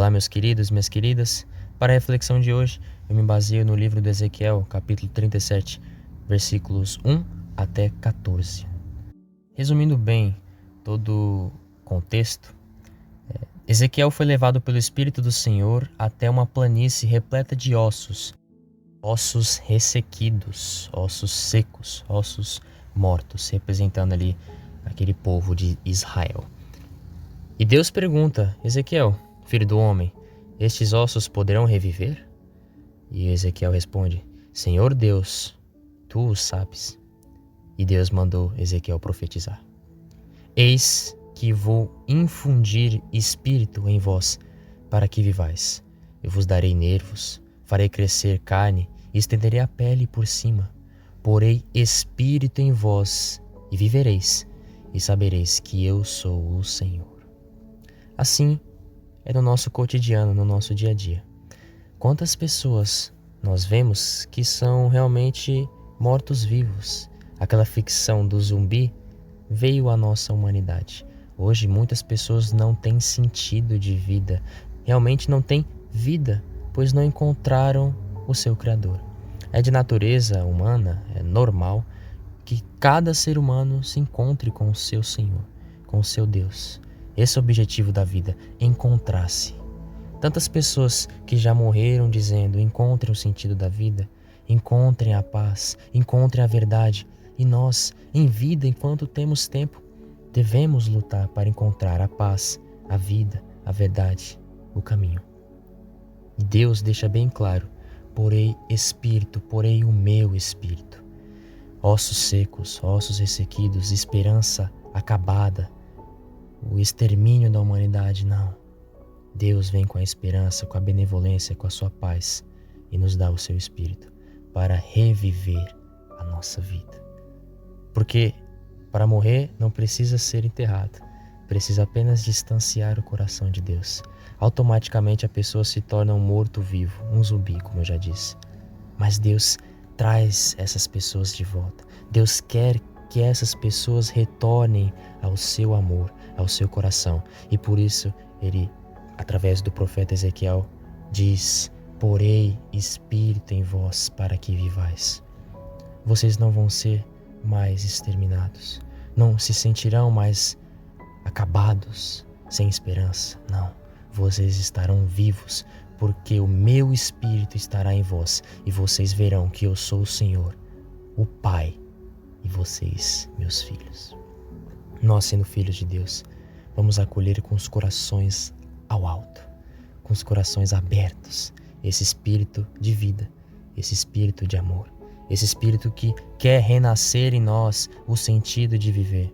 Olá, meus queridos, minhas queridas. Para a reflexão de hoje, eu me baseio no livro de Ezequiel, capítulo 37, versículos 1 até 14. Resumindo bem todo o contexto, é, Ezequiel foi levado pelo Espírito do Senhor até uma planície repleta de ossos, ossos ressequidos, ossos secos, ossos mortos, representando ali aquele povo de Israel. E Deus pergunta: Ezequiel, filho do homem, estes ossos poderão reviver? E Ezequiel responde: Senhor Deus, tu o sabes. E Deus mandou Ezequiel profetizar: Eis que vou infundir espírito em vós, para que vivais. Eu vos darei nervos, farei crescer carne e estenderei a pele por cima. Porei espírito em vós e vivereis, e sabereis que eu sou o Senhor. Assim é no nosso cotidiano, no nosso dia a dia. Quantas pessoas nós vemos que são realmente mortos-vivos? Aquela ficção do zumbi veio à nossa humanidade. Hoje muitas pessoas não têm sentido de vida, realmente não têm vida, pois não encontraram o seu Criador. É de natureza humana, é normal que cada ser humano se encontre com o seu Senhor, com o seu Deus. Esse é o objetivo da vida, encontrar-se. Tantas pessoas que já morreram dizendo: encontrem o sentido da vida, encontrem a paz, encontrem a verdade. E nós, em vida, enquanto temos tempo, devemos lutar para encontrar a paz, a vida, a verdade, o caminho. E Deus deixa bem claro: porei espírito, porei o meu espírito. Ossos secos, ossos ressequidos, esperança acabada, o extermínio da humanidade, não. Deus vem com a esperança, com a benevolência, com a sua paz e nos dá o seu espírito para reviver a nossa vida. Porque para morrer não precisa ser enterrado, precisa apenas distanciar o coração de Deus. Automaticamente a pessoa se torna um morto-vivo, um zumbi, como eu já disse. Mas Deus traz essas pessoas de volta. Deus quer que essas pessoas retornem ao seu amor, ao seu coração. E por isso ele, através do profeta Ezequiel, diz: Porei espírito em vós para que vivais. Vocês não vão ser mais exterminados, não se sentirão mais acabados, sem esperança. Não, vocês estarão vivos, porque o meu espírito estará em vós e vocês verão que eu sou o Senhor, o Pai, e vocês, meus filhos. Nós, sendo filhos de Deus, vamos acolher com os corações ao alto, com os corações abertos, esse espírito de vida, esse espírito de amor, esse espírito que quer renascer em nós o sentido de viver,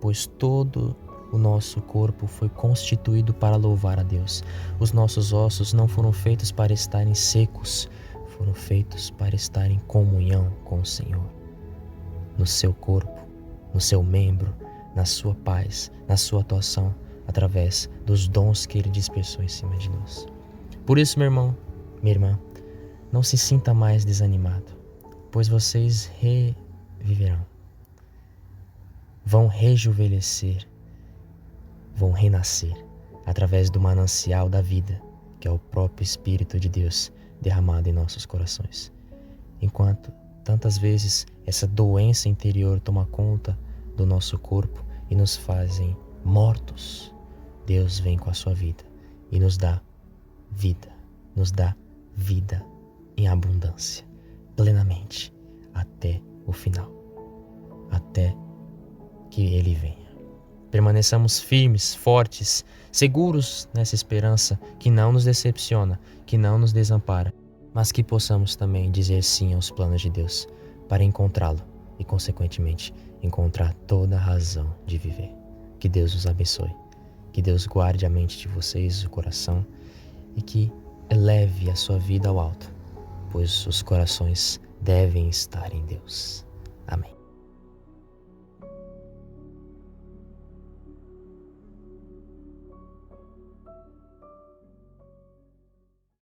pois todo o nosso corpo foi constituído para louvar a Deus. Os nossos ossos não foram feitos para estarem secos, foram feitos para estar em comunhão com o Senhor. No seu corpo, no seu membro, na sua paz, na sua atuação, através dos dons que Ele dispersou em cima de nós. Por isso, meu irmão, minha irmã, não se sinta mais desanimado, pois vocês reviverão, vão rejuvenescer, vão renascer através do manancial da vida, que é o próprio Espírito de Deus derramado em nossos corações. Enquanto tantas vezes essa doença interior toma conta do nosso corpo, e nos fazem mortos, Deus vem com a sua vida e nos dá vida, nos dá vida em abundância, plenamente, até o final, até que Ele venha. Permaneçamos firmes, fortes, seguros nessa esperança que não nos decepciona, que não nos desampara, mas que possamos também dizer sim aos planos de Deus para encontrá-lo e, consequentemente, encontrar toda a razão de viver. Que Deus os abençoe. Que Deus guarde a mente de vocês, o coração, e que eleve a sua vida ao alto, pois os corações devem estar em Deus. Amém.